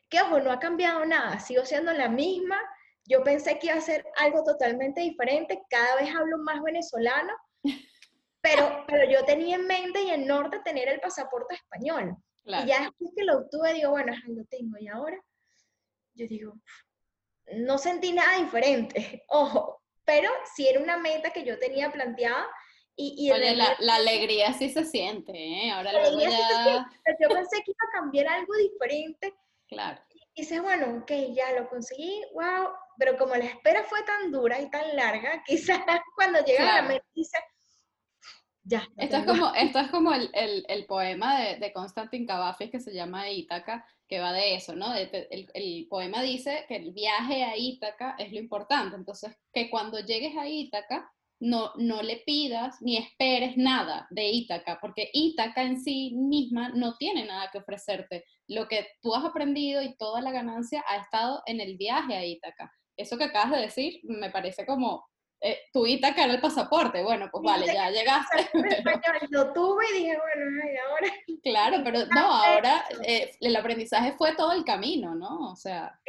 Que ojo, no ha cambiado nada, sigo siendo la misma. Yo pensé que iba a ser algo totalmente diferente, cada vez hablo más venezolano, *laughs* pero, pero yo tenía en mente y en norte tener el pasaporte español. Y ya después que lo obtuve, digo, bueno, lo tengo. Y ahora, yo digo, no sentí nada diferente, *laughs* ojo, pero sí era una meta que yo tenía planteada y, Oye, la, la, alegría sí se siente, ¿eh? Ahora la alegría sí se siente. Yo pensé que iba a cambiar algo diferente. Claro. Y dices, bueno, ok, ya lo conseguí, wow. Pero como la espera fue tan dura y tan larga, *laughs* quizás cuando llega la meta dice, ya. Esto es, como, esto es como el, el, el poema de, de Constantin Cavafis que se llama Ítaca, que va de eso, ¿no? el, el, poema dice que el viaje a Ítaca es lo importante. Entonces, que cuando llegues a Ítaca no, no le pidas ni esperes nada de Ítaca, porque Ítaca en sí misma no tiene nada que ofrecerte. Lo que tú has aprendido y toda la ganancia ha estado en el viaje a Ítaca. Eso que acabas de decir me parece como eh, tu Ítaca era el pasaporte. Bueno, pues vale, ya *laughs* llegaste. Lo tuve y dije, bueno, ahora. Claro, pero *laughs* no, ahora eh, el aprendizaje fue todo el camino, ¿no? O sea.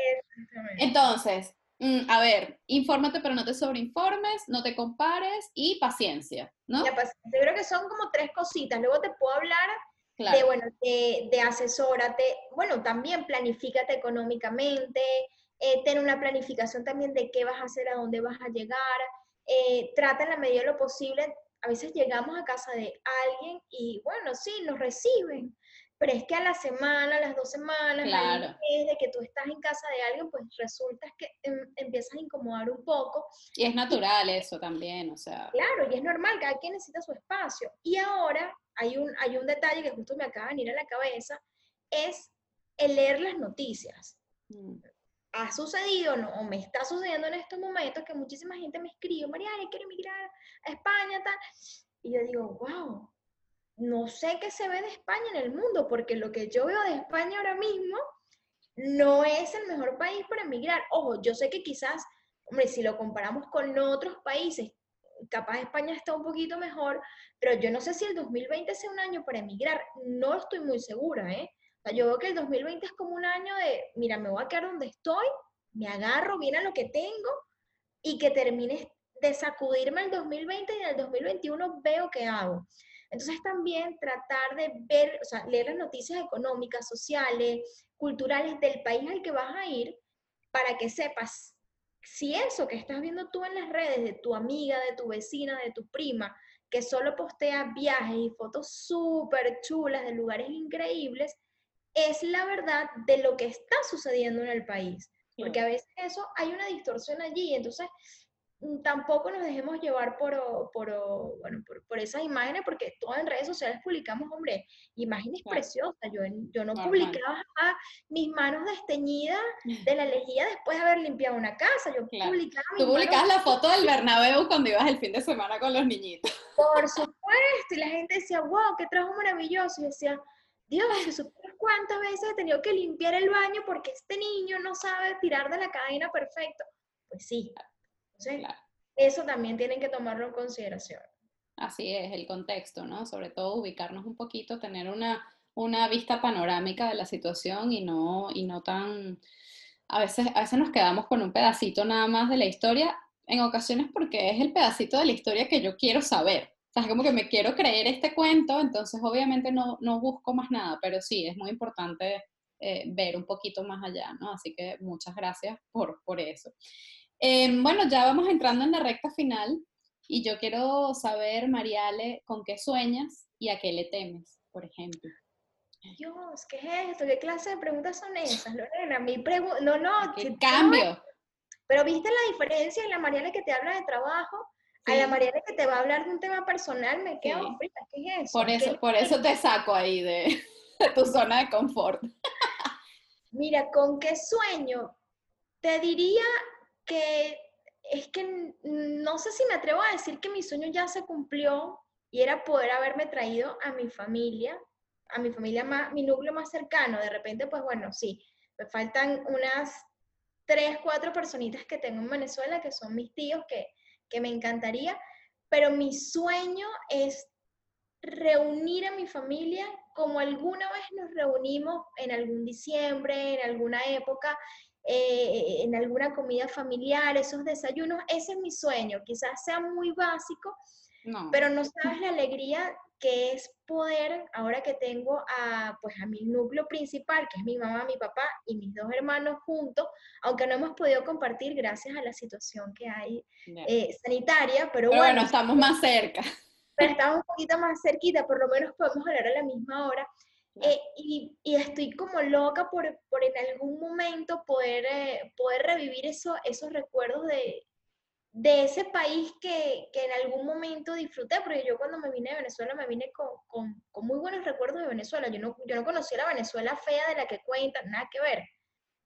Entonces, Mm, a ver, infórmate pero no te sobreinformes, no te compares y paciencia, ¿no? La paciencia, yo creo que son como tres cositas. Luego te puedo hablar de, bueno, de, de asesórate, bueno, también planifícate económicamente, eh, ten una planificación también de qué vas a hacer, a dónde vas a llegar, eh, trata en la medida de lo posible, a veces llegamos a casa de alguien y bueno, sí, nos reciben, pero es que a la semana, a las dos semanas, Claro. de que tú estás en casa de alguien, pues resulta que em, empiezas a incomodar un poco. Y es natural eso también, o sea, Claro, y es normal, cada quien necesita su espacio. Y ahora hay un, hay un detalle que justo me acaba de venir a la cabeza, es el leer las noticias. mm, Ha sucedido, no, o me está sucediendo en estos momentos que muchísima gente me escribe, Mariana, quiero emigrar a España, tal. Y yo digo, wow, no sé qué se ve de España en el mundo, porque lo que yo veo de España ahora mismo no es el mejor país para emigrar. Ojo, yo sé que quizás, hombre, si lo comparamos con otros países, capaz España está un poquito mejor, pero yo no sé si el 2020 sea un año para emigrar. No estoy muy segura, ¿eh? Yo veo que el 2020 es como un año de, mira, me voy a quedar donde estoy, me agarro bien a lo que tengo y que termine de sacudirme el 2020 y en el 2021 veo qué hago. Entonces también tratar de ver, o sea, leer las noticias económicas, sociales, culturales del país al que vas a ir para que sepas si eso que estás viendo tú en las redes de tu amiga, de tu vecina, de tu prima, que solo postea viajes y fotos súper chulas de lugares increíbles, es la verdad de lo que está sucediendo en el país. Porque a veces eso hay una distorsión allí, entonces tampoco nos dejemos llevar por, por, bueno, por, por esas imágenes, porque todas en redes sociales publicamos, hombre, imágenes Claro. preciosas. Yo, yo no publicaba jamás mis manos desteñidas de la lejía después de haber limpiado una casa. Yo Claro. publicaba Tú manos publicabas la foto del Bernabéu cuando ibas el fin de semana con los niñitos. Por supuesto, y la gente decía, wow, qué trabajo maravilloso. Y decía, Dios, supieras cuántas veces he tenido que limpiar el baño porque este niño no sabe tirar de la cadena perfecto. Pues sí. Entonces, Claro. eso también tienen que tomarlo en consideración. Así es, el contexto, ¿no? Sobre todo ubicarnos un poquito, tener una, una vista panorámica de la situación y no, y no tan... A veces, a veces nos quedamos con un pedacito nada más de la historia, en ocasiones porque es el pedacito de la historia que yo quiero saber. O sea, es como que me quiero creer este cuento, entonces obviamente no, no busco más nada, pero sí, es muy importante eh, ver un poquito más allá, ¿no? Así que muchas gracias por, por eso. Em, bueno, ya vamos entrando en la recta final. Y yo quiero saber, Mariale, con qué sueñas y a qué le temes, por ejemplo. Dios, ¿qué es esto? ¿Qué clase de preguntas son esas, Lorena? Mi pregu- no, no, ¿Qué cambio? pero ¿viste la diferencia en la Mariana que te habla de trabajo a la Sí. Mariana que te va a hablar de un tema personal? Me quedo Sí. frita, ¿qué es eso? Por ¿Qué eso, por eso te saco ahí de, *laughs* de tu zona de confort. Mira, ¿con qué sueño? Te diría que es que no sé si me atrevo a decir que mi sueño ya se cumplió y era poder haberme traído a mi familia, a mi familia más, mi núcleo más cercano. De repente, pues bueno, sí, me faltan unas tres, cuatro personitas que tengo en Venezuela, que son mis tíos, que, que me encantaría, pero mi sueño es reunir a mi familia como alguna vez nos reunimos en algún diciembre, en alguna época, eh, en alguna comida familiar, esos desayunos, ese es mi sueño. Quizás sea muy básico, No. pero no sabes la alegría que es poder, ahora que tengo a, pues, a mi núcleo principal, que es mi mamá, mi papá y mis dos hermanos juntos, aunque no hemos podido compartir gracias a la situación que hay eh, sanitaria, pero, Pero bueno, bueno, estamos más cerca. pero estamos un poquito más cerquita, por lo menos podemos hablar a la misma hora. Eh, y, y estoy como loca por, por en algún momento poder, eh, poder revivir eso, esos recuerdos de, de ese país que, que en algún momento disfruté, porque yo cuando me vine de Venezuela me vine con, con, con muy buenos recuerdos de Venezuela. Yo no, yo no conocía la Venezuela fea de la que cuentan, nada que ver.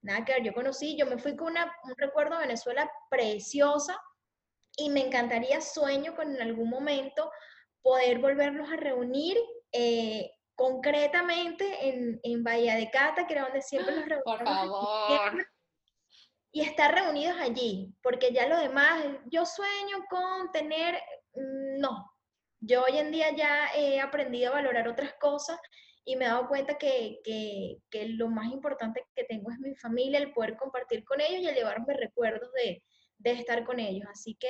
Nada que ver, yo conocí, yo me fui con una, un recuerdo de Venezuela preciosa y me encantaría, sueño con en algún momento poder volvernos a reunir eh, concretamente en, en Bahía de Cata, que era donde siempre. *gasps* Por favor. diciembre, Y estar reunidos allí, porque ya lo demás, yo sueño con tener, mm, no, yo hoy en día ya he aprendido a valorar otras cosas y me he dado cuenta que, que, que lo más importante que tengo es mi familia, el poder compartir con ellos y llevarme recuerdos de, de estar con ellos. Así que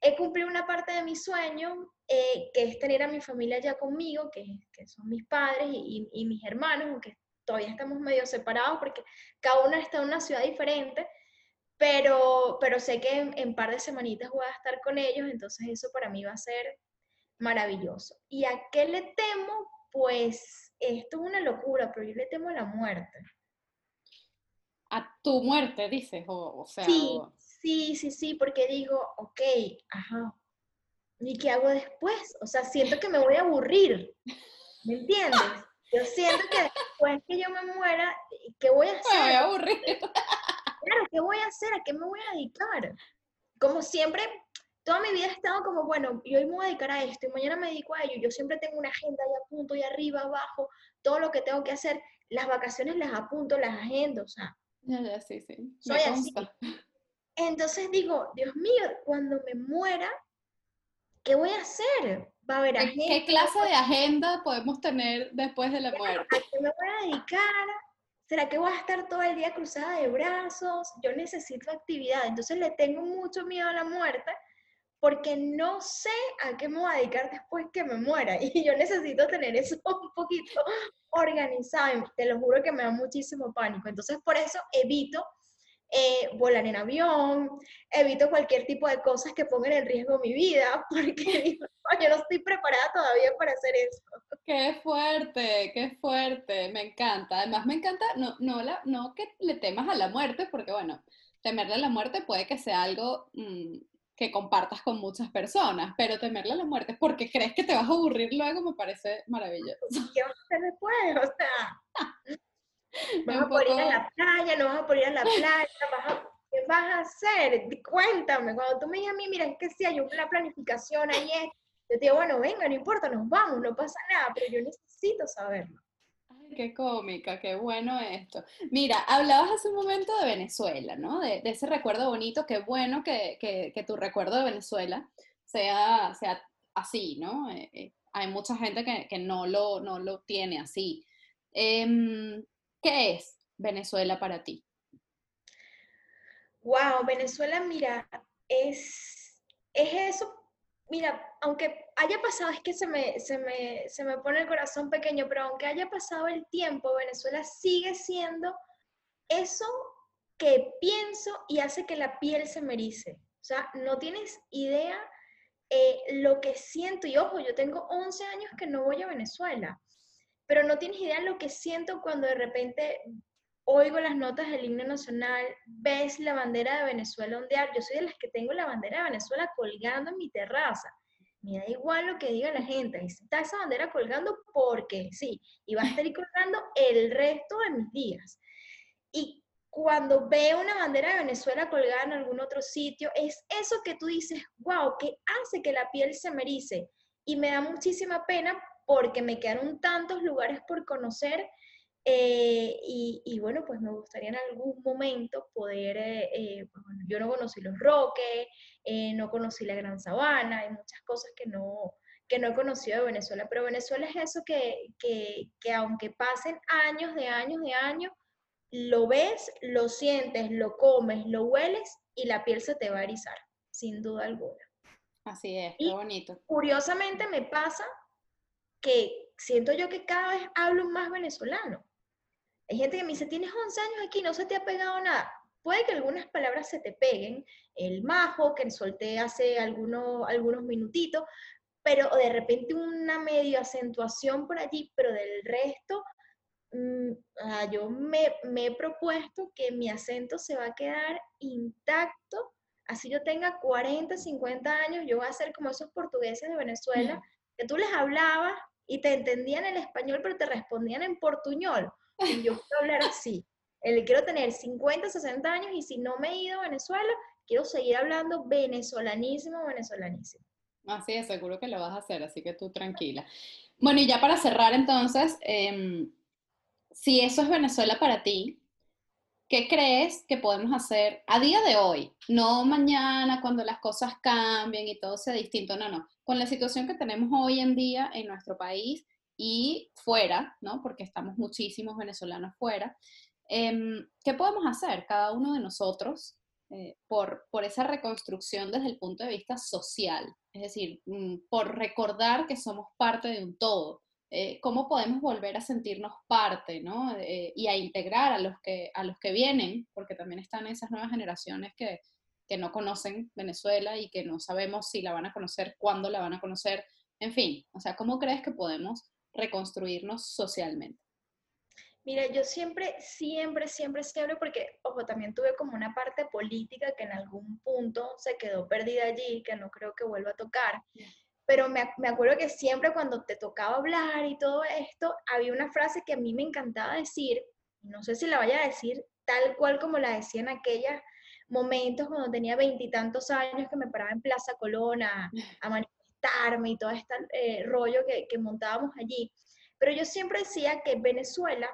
he cumplido una parte de mi sueño, eh, que es tener a mi familia ya conmigo, que, que son mis padres y, y, mis hermanos, aunque todavía estamos medio separados porque cada uno está en una ciudad diferente, pero, pero sé que en, en par de semanitas voy a estar con ellos, entonces eso para mí va a ser maravilloso. ¿Y a qué le temo? Pues esto es una locura, pero yo le temo a la muerte. A tu muerte, dices, o, sea. Sí, sí, sí, sí, porque digo, ok, ajá, ¿y qué hago después? O sea, siento que me voy a aburrir, ¿me entiendes? Yo siento que después que yo me muera, ¿qué voy a hacer? *laughs* Me voy a aburrir. Claro, ¿qué voy a hacer? ¿A qué me voy a dedicar? Como siempre, toda mi vida he estado como, bueno, yo hoy me voy a dedicar a esto y mañana me dedico a ello. Yo siempre tengo una agenda ahí a punto y arriba, abajo, todo lo que tengo que hacer. Las vacaciones las apunto, las agendo, o sea. Sí, sí. Soy así. Entonces digo, Dios mío, cuando me muera, ¿qué voy a hacer? Va a haber agenda. ¿Qué clase de agenda podemos tener después de la muerte? ¿A qué me voy a dedicar? ¿Será que voy a estar todo el día cruzada de brazos? Yo necesito actividad. Entonces le tengo mucho miedo a la muerte porque no sé a qué me voy a dedicar después que me muera *laughs* y yo necesito tener eso *laughs* un poquito organizado. Te lo juro que me da muchísimo pánico. Entonces por eso evito eh, volar en avión, evito cualquier tipo de cosas que pongan en riesgo mi vida, *laughs* porque yo no estoy preparada todavía para hacer eso. Qué fuerte, qué fuerte, me encanta. Además me encanta, no, no, la, no que le temas a la muerte, porque bueno, temerle a la muerte puede que sea algo mm, que compartas con muchas personas, pero temerle a la muerte porque crees que te vas a aburrir luego me parece maravilloso. ¿Qué vas a hacer después? O sea, *laughs* vas a poder ir a la *laughs* playa, no vas a poder ir a la playa, ¿qué vas a hacer? Cuéntame, cuando tú me dices a mí, mira, es que si hay una planificación ahí, yo te digo, bueno, venga, no importa, nos vamos, no pasa nada, pero yo necesito saberlo. Qué cómica, qué bueno esto. Mira, hablabas hace un momento de Venezuela, ¿no? De, ese recuerdo bonito, qué bueno que, tu recuerdo de Venezuela sea, sea así, ¿no? Eh, eh, hay mucha gente que, no, lo, no lo tiene así. Em, ¿Qué es Venezuela para ti? Wow, Venezuela, mira, es, es eso mira, aunque haya pasado, es que se me, se, me, se me pone el corazón pequeño, pero aunque haya pasado el tiempo, Venezuela sigue siendo eso que pienso y hace que la piel se me. O sea, no tienes idea eh, lo que siento. Y ojo, yo tengo 11 años que no voy a Venezuela, pero no tienes idea lo que siento cuando de repente oigo las notas del himno nacional, ves la bandera de Venezuela ondear. Yo soy de las que tengo la bandera de Venezuela colgando en mi terraza. Me da igual lo que diga la gente. Está esa bandera colgando porque sí, y va a estar colgando el resto de mis días. Y cuando veo una bandera de Venezuela colgada en algún otro sitio, es eso que tú dices, wow, que hace que la piel se me. Y me da muchísima pena porque me quedaron tantos lugares por conocer eh, y, bueno, pues me gustaría en algún momento poder, eh, eh, pues yo no conocí los Roques, no conocí la Gran Sabana, hay muchas cosas que no, que no he conocido de Venezuela, pero Venezuela es eso que, que, que aunque pasen años de años de años, lo ves, lo sientes, lo comes, lo hueles y la piel se te va a erizar, sin duda alguna. Así es, qué bonito. Curiosamente me pasa que siento yo que cada vez hablo más venezolano. Hay gente que me dice, tienes 11 años aquí, no se te ha pegado nada. Puede que algunas palabras se te peguen, el majo que solté hace algunos, algunos minutitos, pero de repente una medio acentuación por allí, pero del resto, mm, ah, yo me, me, he propuesto que mi acento se va a quedar intacto, así yo tenga 40, 50 años, yo voy a ser como esos portugueses de Venezuela, que tú les hablabas y te entendían el español, pero te respondían en portuñol y yo *laughs* quiero hablar así. El, quiero tener 50, 60 años y si no me he ido a Venezuela, quiero seguir hablando venezolanísimo, venezolanísimo. Así es, seguro que lo vas a hacer, así que tú tranquila. Bueno, y ya para cerrar entonces, em, si eso es Venezuela para ti, ¿qué crees que podemos hacer a día de hoy? No mañana cuando las cosas cambien y todo sea distinto, no, no. Con la situación que tenemos hoy en día en nuestro país, y fuera, ¿no? Porque estamos muchísimos venezolanos fuera. Em, ¿Qué podemos hacer cada uno de nosotros eh, por, por esa reconstrucción desde el punto de vista social, es decir, mm, por recordar que somos parte de un todo. Eh, cómo podemos volver a sentirnos parte ¿no? Eh, y a integrar a los, que, a los que vienen, porque también están esas nuevas generaciones que, que no conocen Venezuela y que no sabemos si la van a conocer, cuándo la van a conocer, en fin, o sea, ¿cómo crees que podemos reconstruirnos socialmente? Mira, yo siempre, siempre, siempre, siempre, porque, ojo, también tuve como una parte política que en algún punto se quedó perdida allí, que no creo que vuelva a tocar. Pero me, me acuerdo que siempre cuando te tocaba hablar y todo esto, había una frase que a mí me encantaba decir, no sé si la vaya a decir tal cual como la decía en aquellos momentos cuando tenía veintitantos años que me paraba en Plaza Colona a, manifestarme y todo este eh, rollo que, que montábamos allí. Pero yo siempre decía que Venezuela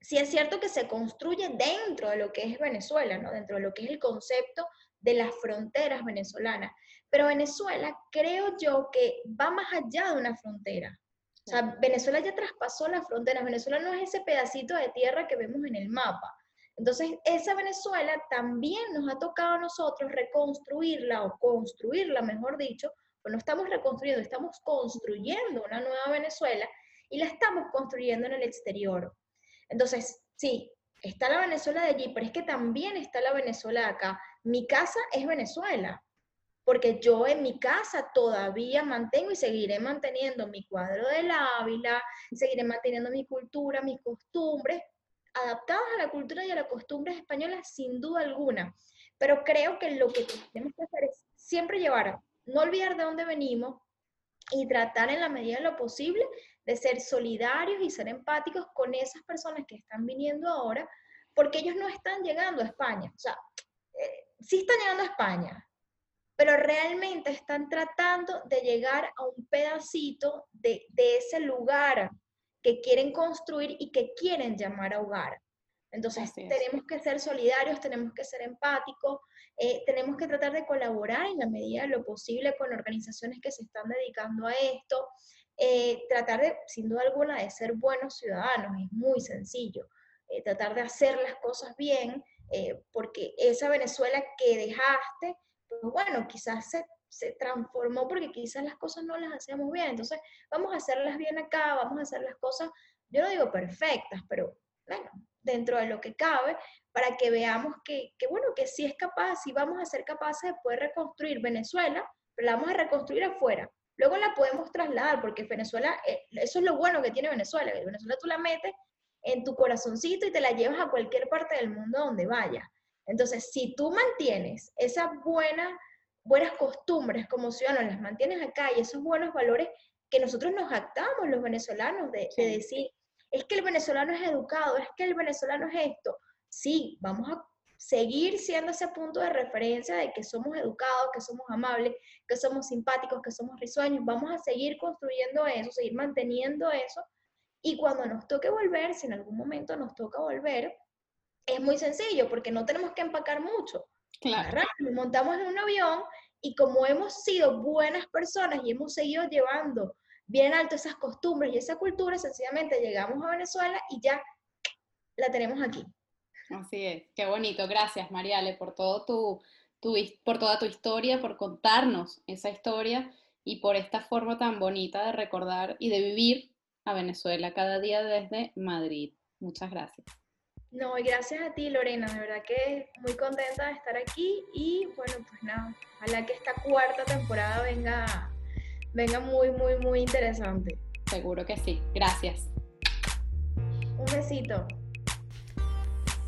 sí es cierto que se construye dentro de lo que es Venezuela, ¿no? dentro de lo que es el concepto de las fronteras venezolanas. Pero Venezuela creo yo que va más allá de una frontera. O sea, Venezuela ya traspasó las fronteras. Venezuela no es ese pedacito de tierra que vemos en el mapa. Entonces, esa Venezuela también nos ha tocado a nosotros reconstruirla o construirla, mejor dicho, pues no estamos reconstruyendo, estamos construyendo una nueva Venezuela y la estamos construyendo en el exterior. Entonces, sí, está la Venezuela de allí, pero es que también está la Venezuela de acá. Mi casa es Venezuela, porque yo en mi casa todavía mantengo y seguiré manteniendo mi cuadro del Ávila, seguiré manteniendo mi cultura, mis costumbres, adaptadas a la cultura y a las costumbres españolas sin duda alguna. Pero creo que lo que tenemos que hacer es siempre llevar, no olvidar de dónde venimos y tratar en la medida de lo posible de ser solidarios y ser empáticos con esas personas que están viniendo ahora, porque ellos no están llegando a España. O sea, eh, sí están llegando a España, pero realmente están tratando de llegar a un pedacito de, de ese lugar que quieren construir y que quieren llamar a hogar. Entonces, tenemos que ser solidarios, tenemos que ser empáticos, eh, tenemos que tratar de colaborar en la medida de lo posible con organizaciones que se están dedicando a esto. Eh, tratar de, sin duda alguna, de ser buenos ciudadanos, es muy sencillo. Eh, tratar de hacer las cosas bien, eh, porque esa Venezuela que dejaste, pues bueno, quizás se, se, transformó porque quizás las cosas no las hacíamos bien. Entonces, vamos a hacerlas bien acá, vamos a hacer las cosas, yo no digo perfectas, pero bueno, dentro de lo que cabe, para que veamos que, que bueno, que sí es capaz, sí vamos a ser capaces de poder reconstruir Venezuela, pero la vamos a reconstruir afuera, Luego la podemos trasladar, porque Venezuela, eh, eso es lo bueno que tiene Venezuela. Venezuela tú la metes en tu corazoncito y te la llevas a cualquier parte del mundo donde vayas. Entonces, si tú mantienes esas buenas, buenas costumbres como ciudadanos, las mantienes acá y esos buenos valores que nosotros nos actamos los venezolanos de, de decir, es que el venezolano es educado, es que el venezolano es esto. Sí, vamos a seguir siendo ese punto de referencia de que somos educados, que somos amables, que somos simpáticos, que somos risueños. Vamos a seguir construyendo eso, seguir manteniendo eso. Y cuando nos toque volver, si en algún momento nos toca volver, es muy sencillo porque no tenemos que empacar mucho. Claro. Nos montamos en un avión y como hemos sido buenas personas y hemos seguido llevando bien alto esas costumbres y esa cultura, sencillamente llegamos a Venezuela y ya la tenemos aquí. Así es, qué bonito. Gracias, Mariale, por, todo tu, tu, por toda tu historia, por contarnos esa historia y por esta forma tan bonita de recordar y de vivir a Venezuela cada día desde Madrid. Muchas gracias. No, y gracias a ti, Lorena, de verdad que muy contenta de estar aquí y bueno, pues nada, ojalá que esta cuarta temporada venga, venga muy, muy, muy interesante. Seguro que sí. Gracias. Un besito.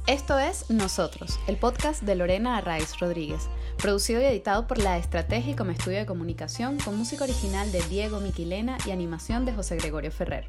Esto es Nosotros, el podcast de Lorena Arraiz Rodríguez, producido y editado por La Estrategia como estudio de comunicación, con música original de Diego Miquilena y animación de José Gregorio Ferrer.